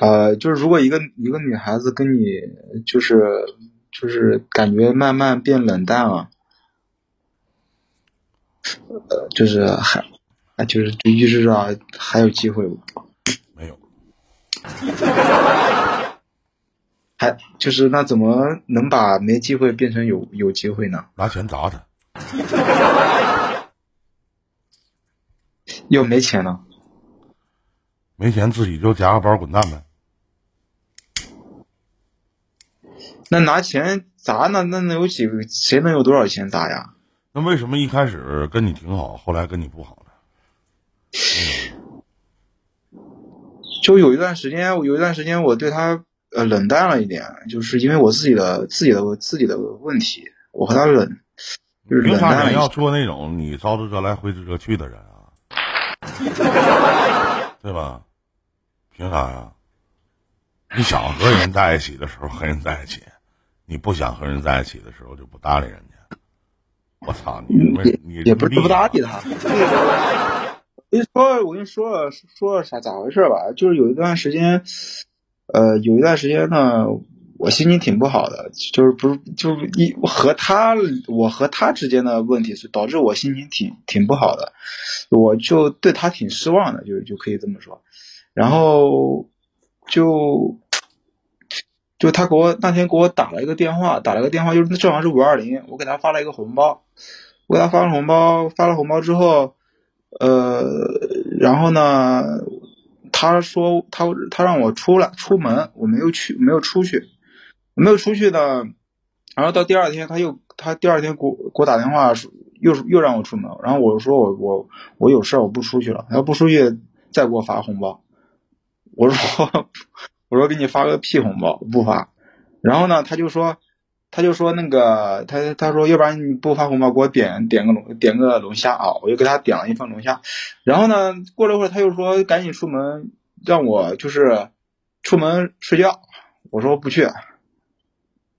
呃，就是如果一个一个女孩子跟你就是就是感觉慢慢变冷淡了，呃，就是还啊，就是就预示着还有机会，没有，还就是那怎么能把没机会变成有有机会呢？拿钱砸他，又没钱了，没钱自己就夹个包滚蛋呗。那拿钱砸那那能有几个？谁能有多少钱砸呀？那为什么一开始跟你挺好，后来跟你不好呢？就有一段时间，有一段时间我对他呃冷淡了一点，就是因为我自己的自己的自己的问题，我和他冷，就是凭。啥你要做那种你招之则来挥之则去的人啊？对吧？凭啥呀？你想和人在一起的时候和人在一起，你不想和人在一起的时候就不搭理人家。我操你！你你也不是不搭理。他。我跟你说，我跟你说说啥咋回事吧？就是有一段时间，呃，有一段时间呢，我心情挺不好的，就是不是就是一和他，我和他之间的问题是导致我心情挺挺不好的，我就对他挺失望的，就就可以这么说。然后就就他给我那天给我打了一个电话，打了个电话，就是正好是五二零，我给他发了一个红包，我给他发了红包，发了红包之后，呃，然后呢，他说他他让我出来出门，我没有去，没有出去，没有出去呢，然后到第二天他又他第二天给我给我打电话又又让我出门，然后我说我我我有事我不出去了，要不出去再给我发红包，我说我说给你发个屁红包不发，然后呢他就说他就说那个他他说要不然你不发红包给我点点个龙点个龙虾啊，我就给他点了一份龙虾，然后呢过了一会儿他又说赶紧出门让我就是出门睡觉，我说不去，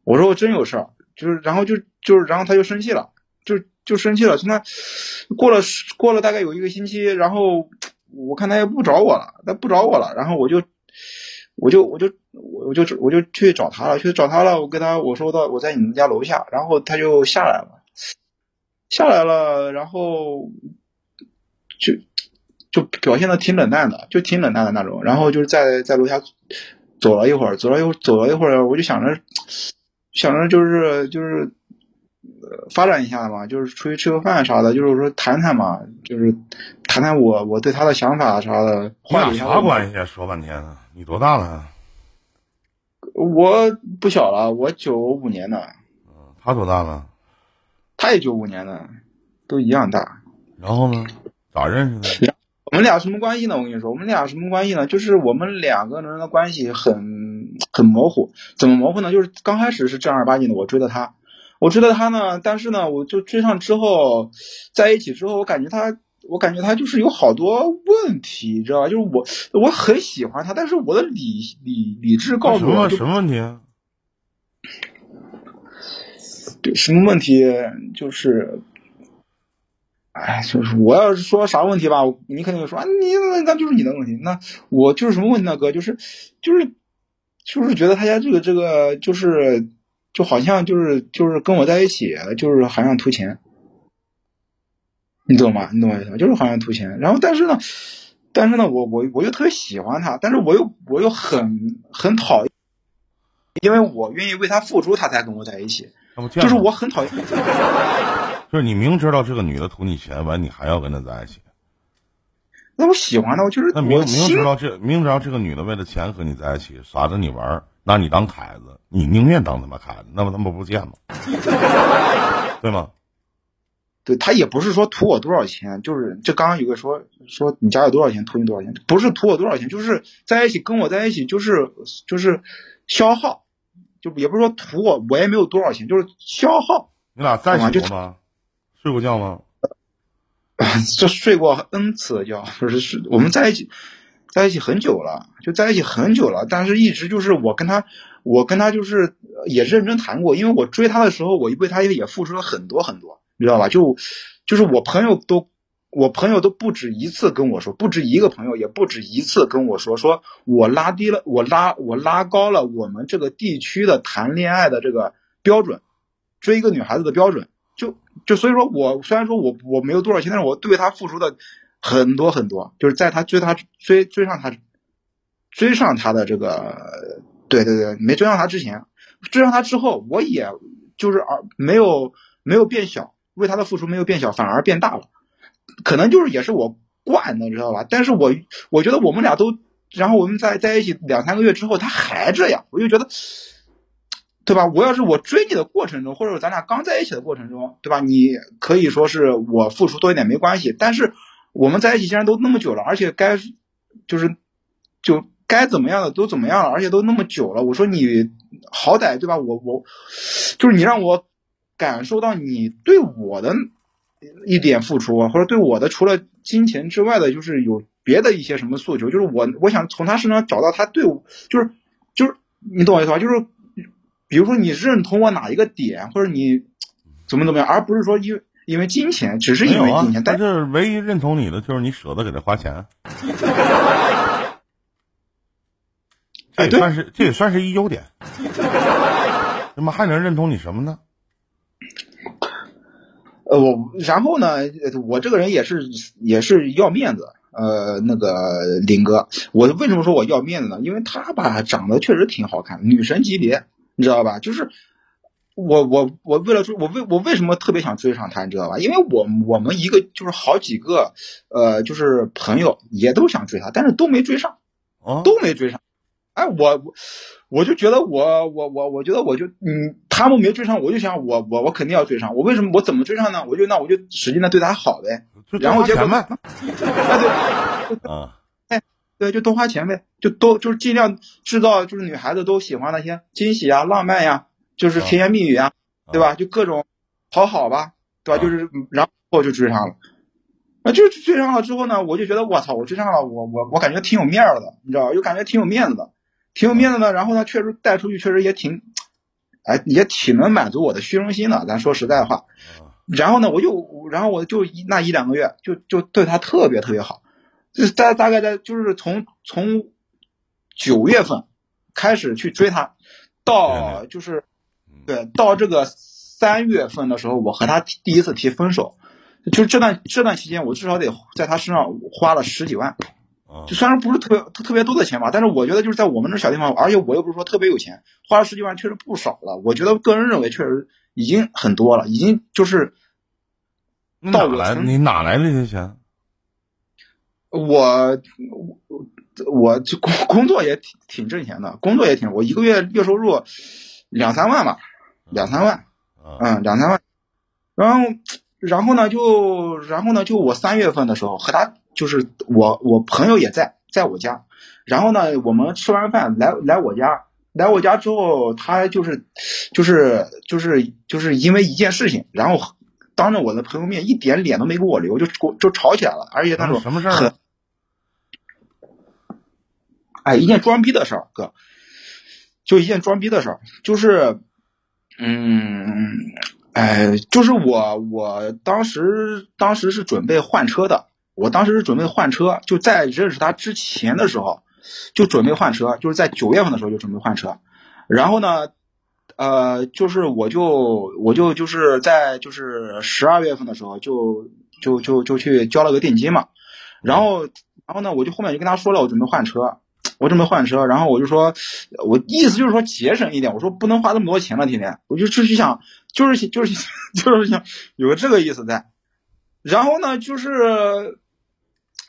我说我真有事儿，就是然后就就是然后他就生气了，就就生气了，现在过了过了大概有一个星期，然后我看他也不找我了，他不找我了，然后我就我就我就我就我就去找他了，去找他了，我跟他我说到我在你们家楼下，然后他就下来了，下来了，然后就就表现的挺冷淡的，就挺冷淡的那种，然后就是在在楼下走了一会儿，走了一会儿，走了一会儿，我就想着想着就是就是。呃，发展一下嘛，就是出去吃个饭啥的，就是说谈谈嘛，就是谈谈我我对他的想法啥的，你俩啥。关系啊？说半天啊！你多大了？我不小了，我九五年的，嗯，他多大了？他也九五年的，都一样大。然后呢？咋认识的？我们俩什么关系呢？我跟你说，我们俩什么关系呢？就是我们两个人的关系很很模糊。怎么模糊呢？就是刚开始是正儿八经的，我追的他，我追的他呢，但是呢，我就追上之后，在一起之后，我感觉他，我感觉他就是有好多问题，你知道吧？就是我我很喜欢他，但是我的理理理智告诉我就什么问题啊？对，什么问题？就是，哎，就是我要是说啥问题吧，你肯定会说啊，你那那就是你的问题。那我就是什么问题呢，哥？就是，就是，就是觉得他家这个这个就是，就好像就是就是跟我在一起，就是好像图钱，你懂吗？你懂我意思吗？就是好像图钱。然后但是呢，但是呢，我我我又特别喜欢他，但是我又我又很很讨厌，因为我愿意为他付出，他才跟我在一起。就是我很讨厌。就是你明知道这个女的图你钱，完你还要跟她在一起，那我喜欢她，我就是那明明知道这明知道这个女的为了钱和你在一起，耍着你玩儿，拿你当凯子，你宁愿当他妈凯子，那么他妈不贱吗？对吗？对他也不是说图我多少钱，就是这刚刚有个说说你家有多少钱图你多少钱，不是图我多少钱，就是在一起跟我在一起就是就是消耗，就也不是说图我，我也没有多少钱，就是消耗。你俩在一起吗？睡过觉吗？这睡过 n 次的觉，就是是我们在一起在一起很久了，就在一起很久了，但是一直就是我跟他，我跟他就是呃也认真谈过，因为我追他的时候，我为他也也付出了很多很多，你知道吧？就就是我朋友都我朋友都不止一次跟我说，不止一个朋友，也不止一次跟我说，说我拉低了，我拉我拉高了我们这个地区的谈恋爱的这个标准，追一个女孩子的标准，就就所以说我虽然说我我没有多少钱，但是我对她付出的很多很多，就是在她追她追追上她追上她的这个，对对对，没追上她之前，追上她之后，我也就是而没有没有变小，为他的付出没有变小，反而变大了。可能就是也是我惯的，你知道吧？但是我我觉得我们俩都，然后我们在在一起两三个月之后，他还这样，我就觉得，对吧？我要是我追你的过程中，或者咱俩刚在一起的过程中，对吧？你可以说是我付出多一点没关系，但是我们在一起既然都那么久了，而且该就是就该怎么样的都怎么样了，而且都那么久了，我说你好歹对吧？我我就是你让我感受到你对我的。一点付出，或者对我的除了金钱之外的，就是有别的一些什么诉求，就是我我想从他身上找到他对我，就是就是你懂我意思吧？就是比如说你认同我哪一个点，或者你怎么怎么样，而不是说因为因为金钱，只是因为金钱。但是唯一认同你的就是你舍得给他花钱，这也算是这也算是一优点。那么还能认同你什么呢？呃，我然后呢，我这个人也是也是要面子，呃，那个林哥，我为什么说我要面子呢？因为他吧长得确实挺好看，女神级别，你知道吧？就是我我我为了追我为我为什么特别想追上他，你知道吧？因为我我们一个就是好几个呃就是朋友也都想追他，但是都没追上，都没追上。哎，我我就觉得我我我我觉得我就嗯。他们没追上，我就想我我我肯定要追上。我为什么我怎么追上呢？我就那我就使劲的对他好呗。然后结果嘛，哎对，啊，哎对，就多花钱呗，就多就是尽量制造就是女孩子都喜欢那些惊喜啊、浪漫呀，就是甜言蜜语啊，对吧？就各种讨好吧，对吧？就是然后就追上了。啊，就追上了之后呢，我就觉得我操，我追上了，我我我感觉挺有面的，你知道吧？就感觉挺有面子的，挺有面子的。然后呢，确实带出去确实也挺。哎，也挺能满足我的虚荣心的。咱说实在话，然后呢，我就，然后我就那一两个月，就就对他特别特别好。就大大概在就是从从九月份开始去追他，到就是对到这个三月份的时候，我和他第一次提分手，就这段这段期间，我至少得在他身上花了十几万。就虽然不是特别特特别多的钱吧，但是我觉得就是在我们这小地方，而且我又不是说特别有钱，花了十几万确实不少了。我觉得个人认为确实已经很多了，已经就是到来你哪来的这些钱？我我我就工工作也挺挺挣钱的，工作也挺，我一个月月收入两三万吧，两三万，嗯，两三万。然后然后呢就然后呢就我三月份的时候和他。就是我，我朋友也在，在我家，然后呢，我们吃完饭来来我家，来我家之后，他就是，就是就是就是因为一件事情，然后当着我的朋友面，一点脸都没给我留，就就吵起来了，而且他说什么事儿？哎，一件装逼的事儿，哥，就一件装逼的事儿，就是，嗯，哎，就是我我当时当时是准备换车的。我当时是准备换车，就在认识他之前的时候，就准备换车，就是在九月份的时候就准备换车。然后呢，呃，就是我就我就就是在就是十二月份的时候就就就就去交了个定金嘛。然后然后呢，我就后面就跟他说了，我准备换车，我准备换车。然后我就说，我意思就是说节省一点，我说不能花那么多钱了，天天，我就就是想就是就是就是想 有个这个意思在。然后呢，就是。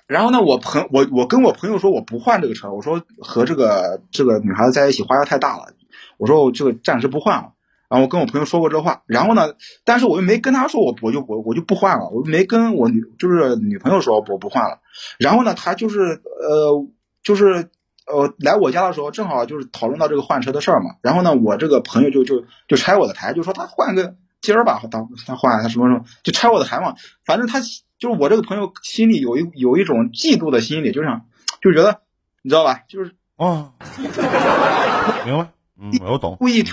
然后呢，我朋我我跟我朋友说我不换这个车，我说和这个这个女孩子在一起花销太大了，我说我这个暂时不换了。然后我跟我朋友说过这话，然后呢，但是我又没跟他说我我就我我就不换了，我没跟我女就是女朋友说我不换了。然后呢，他就是呃就是呃来我家的时候，正好就是讨论到这个换车的事儿嘛。然后呢，我这个朋友就就就拆我的台，就说他换个今儿吧，他他换他什么什么，就拆我的台嘛。反正他。就是我这个朋友心里有一有一种嫉妒的心理，就想就觉得你知道吧？就是啊，明白，嗯，我懂，故意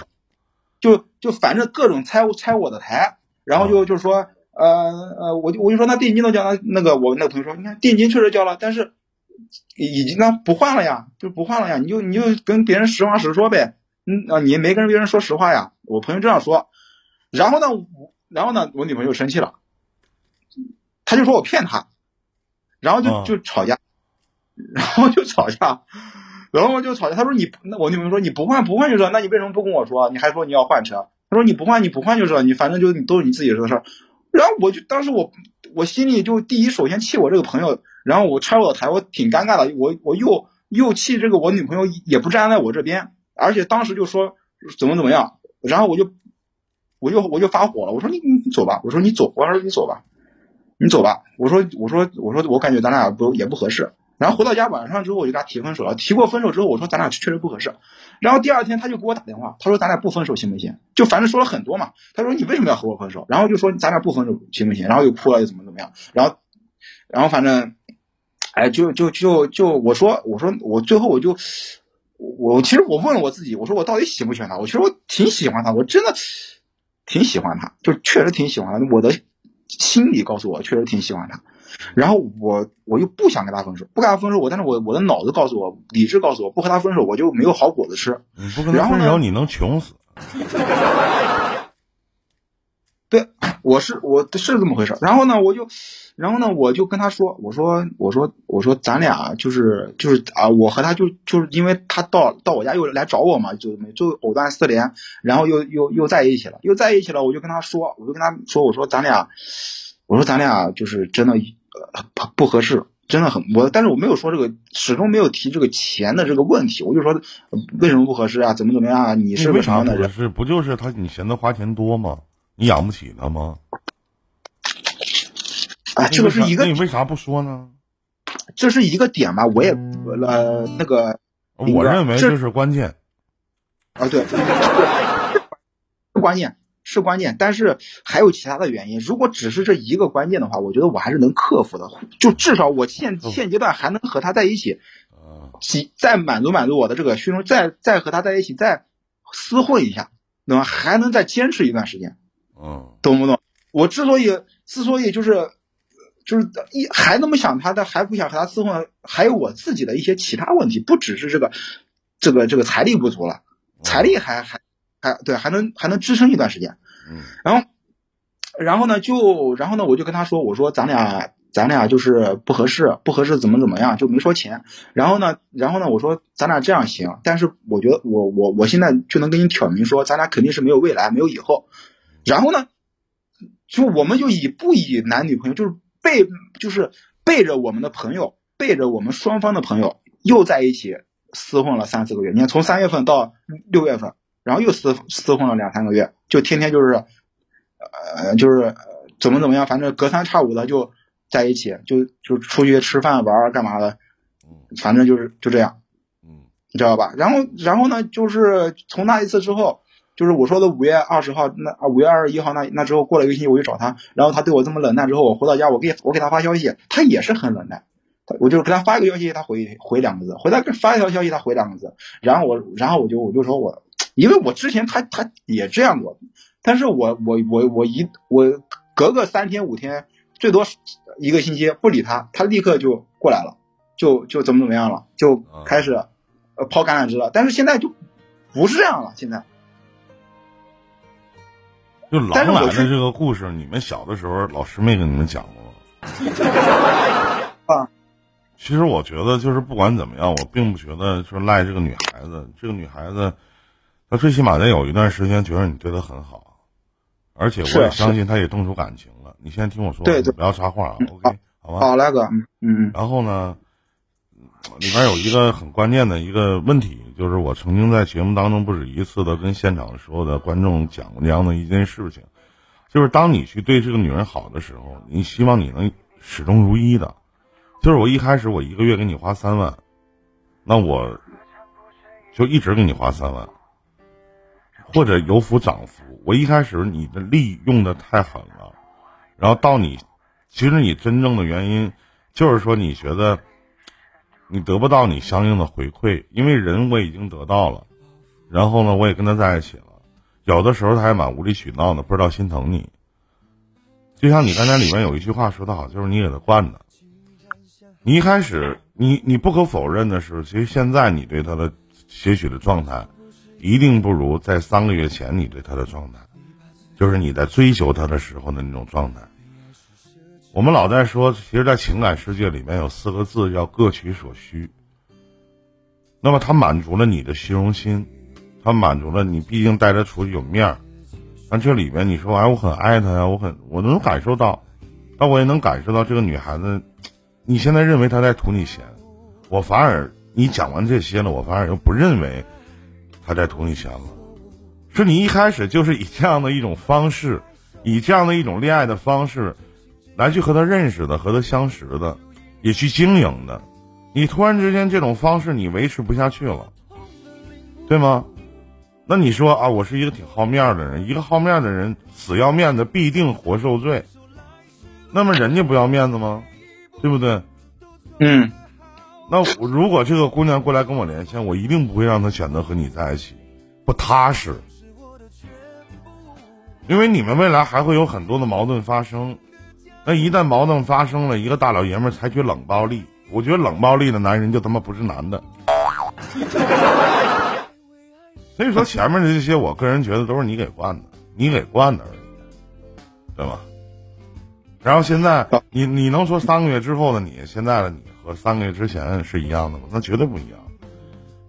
就就反正各种拆拆我的台，然后就就是说呃呃，我就我就说那定金都交了，那个我那个朋友说，你看定金确实交了，但是已经那不换了呀，就不换了呀，你就你就跟别人实话实说呗，嗯啊，你没跟别人说实话呀，我朋友这样说，然后呢，然后呢，我女朋友生气了，他就说我骗他，然后就就吵架，然后就吵架，然后就吵架，他说你那我女朋友说你不换不换就是，那你为什么不跟我说？你还说你要换车？他说你不换你不换就是，你反正就你都是你自己的事儿。然后我就当时我我心里就第一首先气我这个朋友，然后我拆我的台，我挺尴尬的。我我又又气这个我女朋友也不站在我这边，而且当时就说怎么怎么样，然后我就我就我就发火了。我说你你走吧，我说你走，我说你走吧，你走吧。我说我说我说我感觉咱俩不也不合适。然后回到家晚上之后我就跟他提分手了，提过分手之后我说咱俩确实不合适。然后第二天他就给我打电话，他说咱俩不分手行不行？就反正说了很多嘛。他说你为什么要和我分手？然后就说咱俩不分手行不行？然后又哭了又怎么怎么样？然后，然后反正，哎，就就就就我说我说我最后我就我其实我问了我自己，我说我到底喜不喜欢他？我其实我挺喜欢他，我真的挺喜欢他，就确实挺喜欢他。我的心里告诉我，确实挺喜欢他。然后我我又不想跟他分手，不跟他分手，我但是我我的脑子告诉我，理智告诉我，不和他分手，我就没有好果子吃。你不跟他分手，你能穷死。对，我是我是这么回事。然后呢，我就，然后呢，我就跟他说，我说我说我说咱俩就是就是啊，我和他就就是因为他到到我家又来找我嘛，就就藕断丝连，然后又又又在一起了，又在一起了，我就跟他说，我就跟他说，我说咱俩，我说咱俩就是真的。不不合适，真的很我，但是我没有说这个，始终没有提这个钱的这个问题。我就说为什么不合适啊？怎么怎么样啊？你是个啥样的人？是不就是他你嫌他花钱多吗？你养不起他吗？啊，这个是一个，那你为啥不说呢？这是一个点吧，我也呃那个，我认为这是关键。啊，对，是关键。是关键，但是还有其他的原因。如果只是这一个关键的话，我觉得我还是能克服的。就至少我现现阶段还能和他在一起，其再满足满足我的这个虚荣，再再和他在一起再厮混一下，对吧？还能再坚持一段时间，嗯，懂不懂？我之所以之所以就是就是一还那么想他，但还不想和他厮混，还有我自己的一些其他问题，不只是这个这个这个财力不足了，财力还还。还对，还能还能支撑一段时间，嗯，然后，然后呢，就然后呢，我就跟他说，我说咱俩咱俩就是不合适，不合适怎么怎么样，就没说钱。然后呢，然后呢，我说咱俩这样行，但是我觉得我我我现在就能跟你挑明说，咱俩肯定是没有未来，没有以后。然后呢，就我们就以不以男女朋友，就是背就是背着我们的朋友，背着我们双方的朋友又在一起厮混了三四个月。你看，从三月份到六月份。然后又厮厮混了两三个月，就天天就是，呃，就是怎么怎么样，反正隔三差五的就在一起，就就出去吃饭玩干嘛的，反正就是就这样，嗯，你知道吧？然后然后呢，就是从那一次之后，就是我说的五月二十号那五月二十一号那那之后过了一个星期我去找他，然后他对我这么冷淡之后，我回到家我给我给他发消息，他也是很冷淡，我就给他发一个消息，他回回两个字，回他发一条消息他回两个字，然后我然后我就我就说我。因为我之前他他也这样过，但是我我我我一我隔个三天五天，最多一个星期不理他，他立刻就过来了，就就怎么怎么样了，就开始呃抛橄榄枝了。但是现在就不是这样了，现在。就狼来的这个故事，你们小的时候老师没跟你们讲过吗？啊，其实我觉得就是不管怎么样，我并不觉得说赖这个女孩子，这个女孩子。她最起码得有一段时间觉得你对她很好，而且我也相信她也动出感情了。你先听我说，对对，不要插话啊，OK，好吧？好，来哥，嗯嗯。然后呢，里边有一个很关键的一个问题，就是我曾经在节目当中不止一次的跟现场所有的观众讲过这样的一件事情，就是当你去对这个女人好的时候，你希望你能始终如一的。就是我一开始我一个月给你花三万，那我就一直给你花三万。或者有福涨福，我一开始你的利用的太狠了，然后到你，其实你真正的原因就是说你觉得你得不到你相应的回馈，因为人我已经得到了，然后呢我也跟他在一起了，有的时候他还蛮无理取闹的，不知道心疼你，就像你刚才里面有一句话说的好，就是你给他惯的。你一开始，你你不可否认的是，其实现在你对他的些许的状态，一定不如在三个月前你对他的状态，就是你在追求他的时候的那种状态。我们老在说，其实，在情感世界里面有四个字叫各取所需。那么，他满足了你的虚荣心，他满足了你，毕竟带他出去有面儿。那这里面你说，哎，我很爱他呀，我很，我能感受到，但我也能感受到这个女孩子。你现在认为他在图你钱，我反而你讲完这些了，我反而又不认为他在图你钱了。是你一开始就是以这样的一种方式，以这样的一种恋爱的方式，来去和他认识的，和他相识的，也去经营的。你突然之间这种方式你维持不下去了，对吗？那你说啊，我是一个挺好面的人，一个好面的人死要面子必定活受罪。那么人家不要面子吗？对不对？嗯，那如果这个姑娘过来跟我连线，我一定不会让她选择和你在一起，不踏实。因为你们未来还会有很多的矛盾发生，那一旦矛盾发生了，一个大老爷们采取冷暴力，我觉得冷暴力的男人就他妈不是男的。所以说前面的这些，我个人觉得都是你给惯的，你给惯的而已，对吧？然后现在，你你能说三个月之后的你，现在的你和三个月之前是一样的吗？那绝对不一样。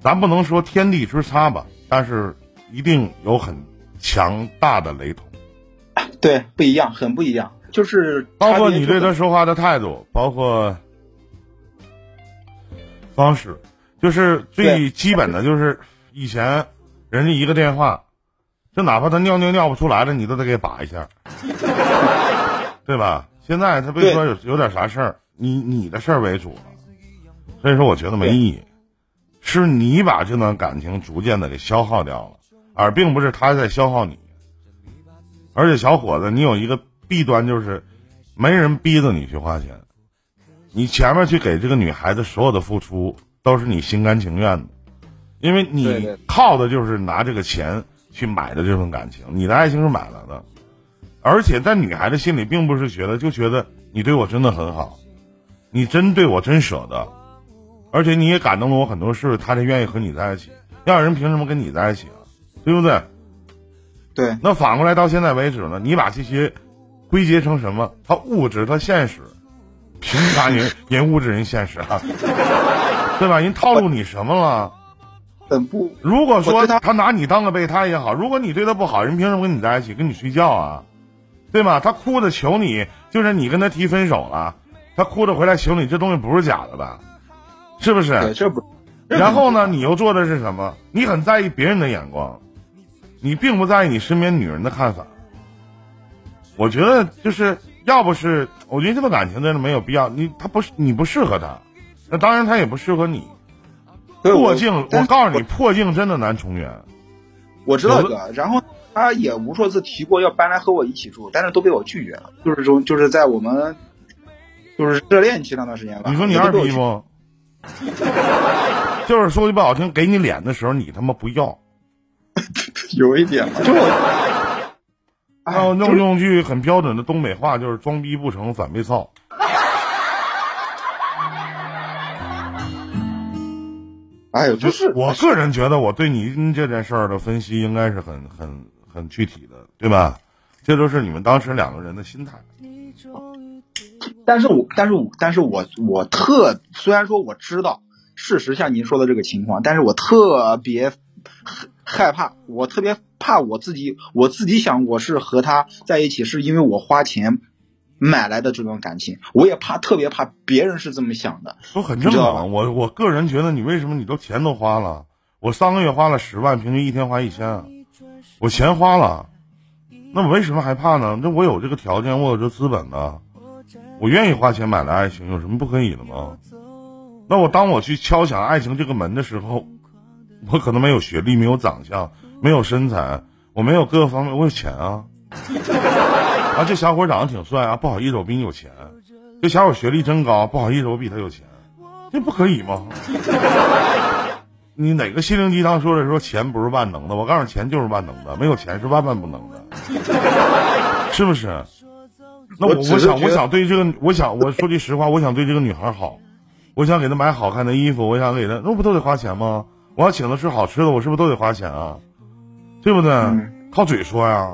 咱不能说天地之差吧，但是一定有很强大的雷同。对，不一样，很不一样。就是包括你对他说话的态度，包括方式，就是最基本的就是以前人家一个电话，就哪怕他尿尿尿不出来了，你都得给拔一下。对吧？现在他别说有有点啥事儿，你你的事儿为主了，所以说我觉得没意义，是你把这段感情逐渐的给消耗掉了，而并不是他在消耗你。而且小伙子，你有一个弊端就是，没人逼着你去花钱，你前面去给这个女孩子所有的付出都是你心甘情愿的，因为你靠的就是拿这个钱去买的这份感情，你的爱情是买来的。而且在女孩子心里，并不是觉得，就觉得你对我真的很好，你真对我真舍得，而且你也感动了我很多事，她才愿意和你在一起。要人凭什么跟你在一起啊？对不对？对。那反过来到现在为止呢？你把这些归结成什么？他物质，他现实，凭啥人 人物质人现实啊？对吧？人套路你什么了？本不。如果说他拿你当个备胎也好，如果你对他不好，人凭什么跟你在一起，跟你睡觉啊？对吗？他哭着求你，就是你跟他提分手了，他哭着回来求你，这东西不是假的吧？是不是？这不。然后呢？你又做的是什么？你很在意别人的眼光，你并不在意你身边女人的看法。我觉得就是要不是，我觉得这段感情真的没有必要。你他不是你不适合他，那当然他也不适合你。破镜，我告诉你，破镜真的难重圆。我知道哥，然后。他也无数次提过要搬来和我一起住，但是都被我拒绝了。就是说，就是在我们就是热恋期那段时间吧。你说你二逼不？就是说句不好听，给你脸的时候你他妈不要。有一点，就我，要用用句很标准的东北话，就是装逼不成反被操。哎呦，就是我个人觉得，我对您这件事儿的分析应该是很很。很具体的，对吧？这都是你们当时两个人的心态。但是我，但是我，但是我，我特虽然说我知道事实像您说的这个情况，但是我特别害怕，我特别怕我自己，我自己想我是和他在一起，是因为我花钱买来的这段感情，我也怕，特别怕别人是这么想的。都很正常。我我个人觉得，你为什么你都钱都花了？我三个月花了十万，平均一天花一千。我钱花了，那我为什么还怕呢？那我有这个条件，我有这资本呢，我愿意花钱买来爱情，有什么不可以的吗？那我当我去敲响爱情这个门的时候，我可能没有学历，没有长相，没有身材，我没有各个方面，我有钱啊！啊，这小伙长得挺帅啊，不好意思，我比你有钱。这小伙学历真高，不好意思，我比他有钱，这不可以吗？你哪个心灵鸡汤说的说钱不是万能的？我告诉你，钱就是万能的，没有钱是万万不能的，是不是？那我我我想，我想对这个，我想我说句实话，我想对这个女孩好，我想给她买好看的衣服，我想给她，那不都得花钱吗？我要请她吃好吃的，我是不是都得花钱啊？对不对？嗯靠嘴说呀，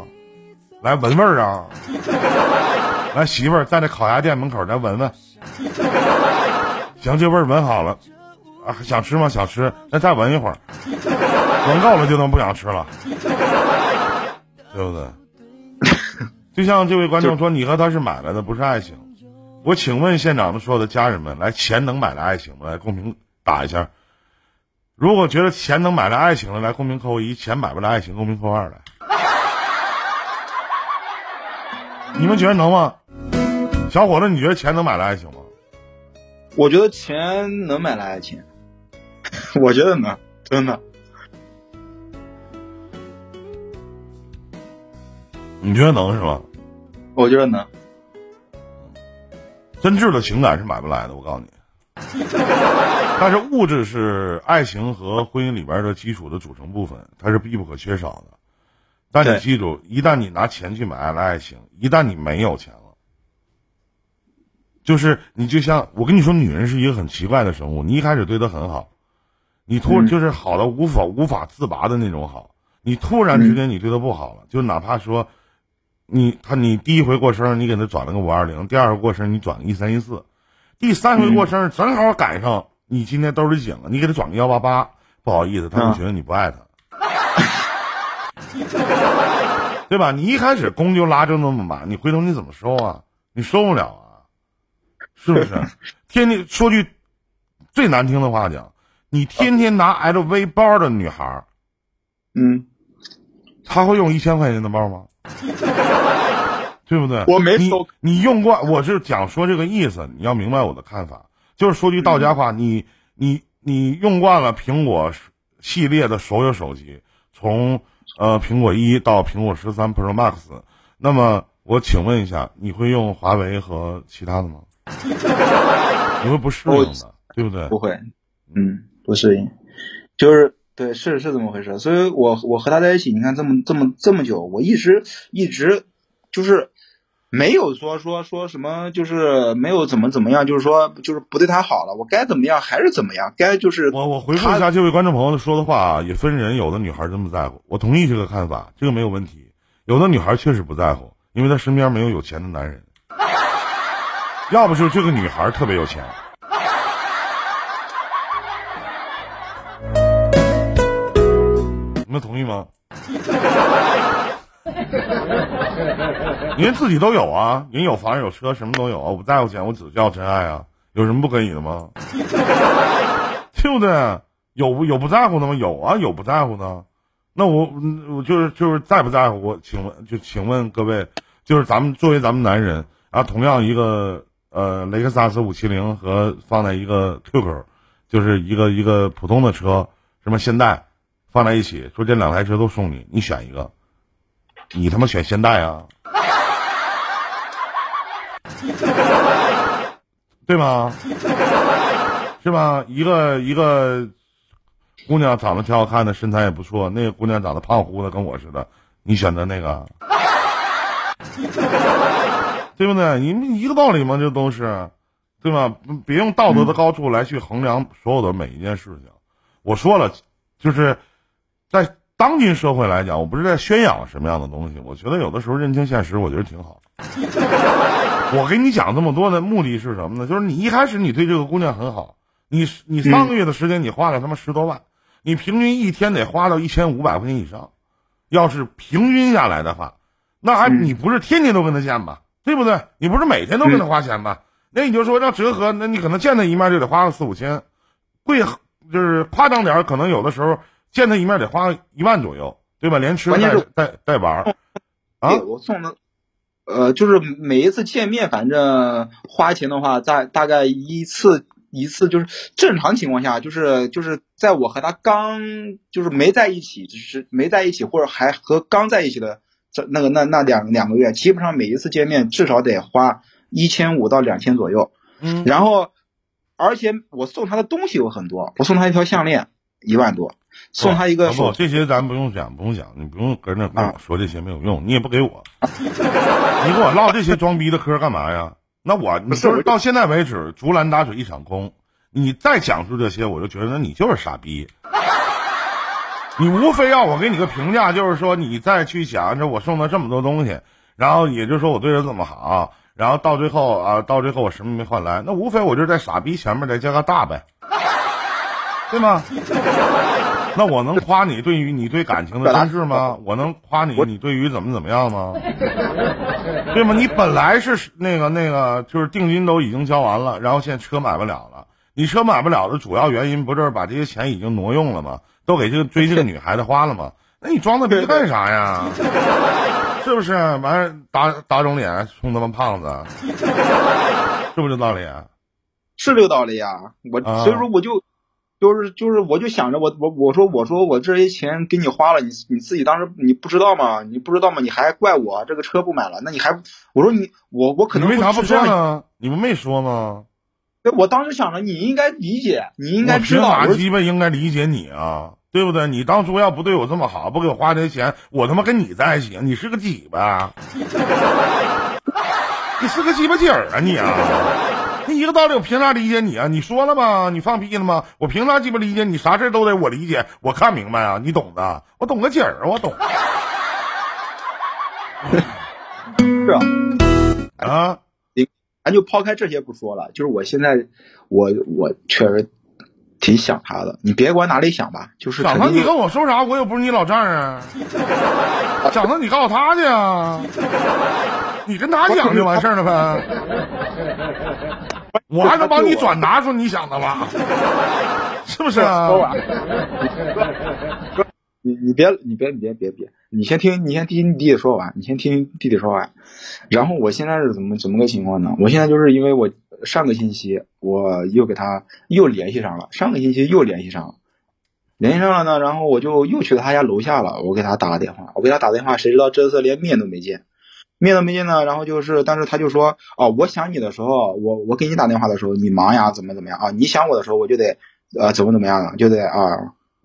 来闻味儿啊，来媳妇儿在那烤鸭店门口来闻闻，行，这味儿闻好了，啊，想吃吗？想吃，那再闻一会儿，闻够了就能不想吃了，对不对？就像这位观众说，你和他是买来的，不是爱情。我请问现场的所有的家人们，来，钱能买来爱情吗？来，公屏打一下。如果觉得钱能买来爱情的，来公屏扣一；钱买不来爱情，公屏扣二来。你们觉得能吗？小伙子，你觉得钱能买来爱情吗？我觉得钱能买来爱情，我觉得能，真的。你觉得能是吗？我觉得能。真挚的情感是买不来的，我告诉你。但是物质是爱情和婚姻里边的基础的组成部分，它是必不可缺少的。但你记住，一旦你拿钱去买来爱情，一旦你没有钱了，就是你就像我跟你说，女人是一个很奇怪的生物。你一开始对她很好，你突嗯就是好的无法无法自拔的那种好，你突然之间你对她不好了，就哪怕说你他你第一回过生日你给她转了个五二零，第二回过生日你转个一三一四，第三回过生日正好赶上你今天兜里紧了，你给他转个幺八八，不好意思，他会啊觉得你不爱他，对吧？你一开始弓就拉就那么满，你回头你怎么收啊？你收不了啊，是不是？天天说句最难听的话讲，你天天拿 LV 包的女孩，嗯，她会用一千块钱的包吗？对不对？你我没收你用过，我是讲说这个意思，你要明白我的看法。就是说句到家话，你你你用惯了苹果系列的所有手机，从呃苹果一到苹果十三 Pro Max，那么我请问一下，你会用华为和其他的吗？你会不适应的，对不对？不会，嗯，不适应，就是对，是是这么回事。所以我我和他在一起，你看这么这么这么久，我一直一直就是没有说说说什么，就是没有怎么怎么样，就是说就是不对他好了，我该怎么样还是怎么样，该就是我我回复一下这位观众朋友说的话啊，也分人，有的女孩真不在乎，我同意这个看法，这个没有问题。有的女孩确实不在乎，因为她身边没有有钱的男人，要不就是这个女孩特别有钱。你们同意吗？您自己都有啊，人有房有车，什么都有啊，我不在乎钱，我只要真爱啊，有什么不可以的吗？对不对？有不有不在乎的吗？有啊，有不在乎的。那我我就是就是在不在乎？我请问就请问各位，就是咱们作为咱们男人啊，同样一个呃雷克萨斯五七零和放在一个 QQ，就是一个一个普通的车，什么现代放在一起，说这两台车都送你，你选一个，你他妈选现代啊？对吗？是吧？一个一个姑娘长得挺好看的，身材也不错，那个姑娘长得胖乎乎的，跟我似的，你选择那个，对不对？你们一个道理吗？这都是，对吧？别用道德的高处来去衡量所有的每一件事情。我说了，就是在当今社会来讲，我不是在宣扬什么样的东西，我觉得有的时候认清现实，我觉得挺好。我给你讲这么多的目的是什么呢？就是你一开始你对这个姑娘很好，你你三个月的时间你花了他妈十多万，你平均一天得花到一千五百块钱以上，要是平均下来的话，那还嗯你不是天天都跟他见吧？对不对？你不是每天都跟他花钱吧？那你就说要折合，那你可能见他一面就得花个四五千，贵就是夸张点，可能有的时候见他一面得花一万左右，对吧？连吃带带带玩儿啊对，我送的，呃，就是每一次见面，反正花钱的话，在大概一次一次，就是正常情况下，就是就是在我和他刚就是没在一起，就是没在一起，或者还和刚在一起的这那个那那两两个月，基本上每一次见面至少得花一千五到两千左右。嗯然后，而且我送他的东西有很多，我送他一条项链，一万多，送他一个不，这些咱不用讲，不用讲，你不用搁那跟我说这些没有用，你也不给我，你跟我唠这些装逼的嗑干嘛呀？那我你说到现在为止竹篮打水一场空，你再讲述这些，我就觉得你就是傻逼。你无非要我给你个评价，就是说你再去想着我送他这么多东西，然后也就是说我对他这么好，然后到最后啊，到最后我什么没换来，那无非我就是在傻逼前面再加个大呗，对吗？那我能夸你对于你对感情的真挚吗？我能夸你你对于怎么怎么样吗？对吗？你本来是那个那个，就是定金都已经交完了，然后现在车买不了了。你车买不了的主要原因不就是把这些钱已经挪用了吗？都给这个追这个女孩子花了吗？那你装那逼干啥呀？是不是？完打打肿脸充他妈胖子，是不是这道理？是这个道理呀。我所以说我就就是就是我就想着我我我说我说我这些钱给你花了，你你自己当时你不知道吗？你不知道吗？你还怪我这个车不买了？那你还我说你我我可能为啥不说呢？你们没说吗？我当时想着你应该理解，你应该知道。我凭啥鸡巴应该理解你啊？对不对？你当初要不对我这么好，不给我花这些钱，我他妈跟你在一起，你是个鸡巴，你是个鸡巴鸡儿啊你啊！你一个道理，我凭啥理解你啊？你说了吗？你放屁了吗？我凭啥鸡巴理解你？啥事都得我理解，我看明白啊！你懂的，我懂个鸡儿，我懂。是啊，啊，咱就抛开这些不说了，就是我现在，我我确实。挺想他的，你别管哪里想吧，就是想他。你跟我说啥？我又不是你老丈人。想他，你告诉他去啊！你跟他讲就完事儿了呗。我还能帮你转达出你想的吗？是不是啊？你你别你别你别别别，你先听你先听你弟弟说完，你先听弟弟说完。然后我现在是怎么怎么个情况呢？我现在就是因为我。上个星期我又给他又联系上了，上个星期又联系上了，联系上了呢，然后我就又去他家楼下了，我给他打个电话，我给他打电话，谁知道这次连面都没见，面都没见呢，然后就是，但是他就说，哦，我想你的时候，我我给你打电话的时候你忙呀，怎么怎么样啊？你想我的时候我就得，呃，怎么怎么样了，就得啊，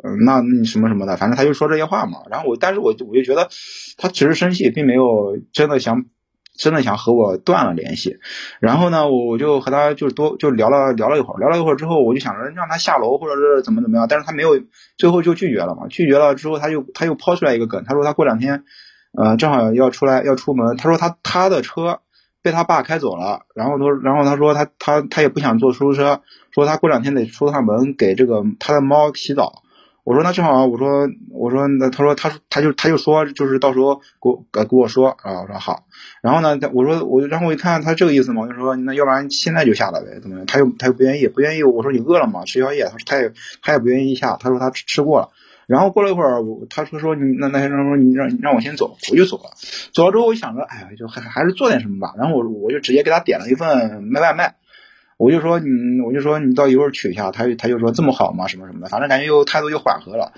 嗯，那你什么什么的，反正他就说这些话嘛，然后我，但是我就我就觉得他只是生气，并没有真的想。真的想和我断了联系，然后呢，我我就和他就多就聊了聊了一会儿，聊了一会儿之后，我就想着让他下楼或者是怎么怎么样，但是他没有，最后就拒绝了嘛。拒绝了之后，他又他又抛出来一个梗，他说他过两天，呃，正好要出来要出门，他说他他的车被他爸开走了，然后他然后他说他他他也不想坐出租车，说他过两天得出趟门给这个他的猫洗澡。我说那正好，我说我说那他说他他就他就说就是到时候给我给我说啊，我说好。然后呢，我说我然后我一看他这个意思嘛，我就说那要不然现在就下来呗，怎么样？他又他又不愿意，不愿意。我说你饿了吗？吃宵夜？他说他也他也不愿意下，他说他吃吃过了。然后过了一会儿，我他说说你那那他说你让让我先走，我就走了。走了之后，我想着哎呀，就还还是做点什么吧。然后我我就直接给他点了一份外卖。我就说你，我就说你到一会儿取一下，他他就说这么好吗？什么什么的，反正感觉又态度又缓和了，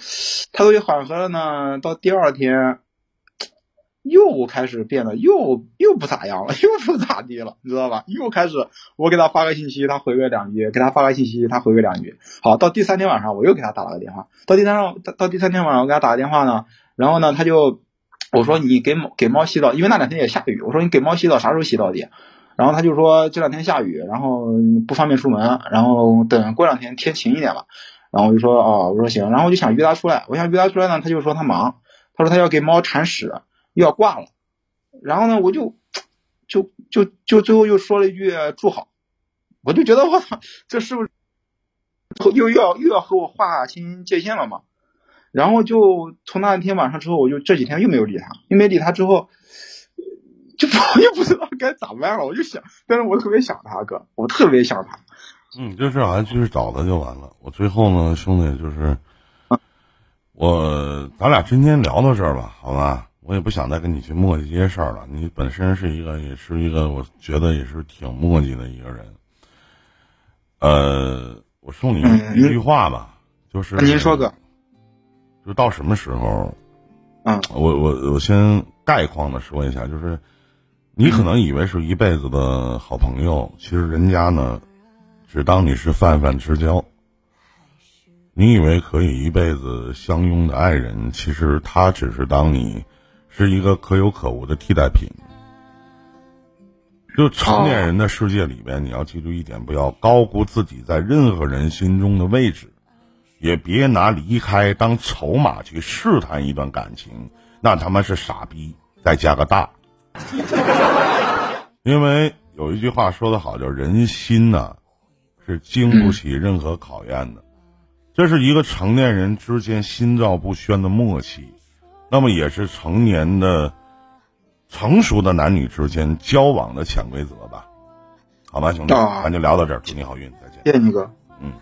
态度又缓和了呢。到第二天又开始变得又又不咋样了，又不咋地了，你知道吧？又开始我给他发个信息，他回个两句；给他发个信息，他回个两句。好，到第三天晚上我又给他打了个电话。到第三到到第三天晚上我给他打个电话呢，然后呢他就我说你给猫给猫洗澡，因为那两天也下雨，我说你给猫洗澡啥时候洗到底？然后他就说这两天下雨，然后不方便出门，然后等过两天天晴一点了。然后我就说哦，我说行，然后我就想约他出来，我想约他出来呢，他就说他忙，他说他要给猫铲屎，又要挂了。然后呢，我就就就就最后又说了一句祝好，我就觉得我操，这是不是又要又要和我划清界限了嘛？然后就从那天晚上之后，我就这几天又没有理他，又没理他之后。就 我也不知道该咋办了，我就想，但是我特别想他哥，我特别想他。嗯，就是俺继续找他就完了。我最后呢，兄弟，就是，我咱俩今天聊到这儿吧，好吧？我也不想再跟你去磨叽这些事儿了。你本身是一个，也是一个，我觉得也是挺磨叽的一个人。呃，我送你一句话吧，就是您说个，就到什么时候？嗯，我我我先概况的说一下，就是。你可能以为是一辈子的好朋友，其实人家呢，只当你是泛泛之交。你以为可以一辈子相拥的爱人，其实他只是当你是一个可有可无的替代品。就成年人的世界里边，你要记住一点：不要高估自己在任何人心中的位置，也别拿离开当筹码去试探一段感情，那他妈是傻逼，再加个大。因为有一句话说得好，叫人心呐，是经不起任何考验的。这是一个成年人之间心照不宣的默契，那么也是成年的。成熟的男女之间交往的潜规则吧，好吧，兄弟，咱就聊到这儿，祝你好运，再见。谢谢你哥。嗯。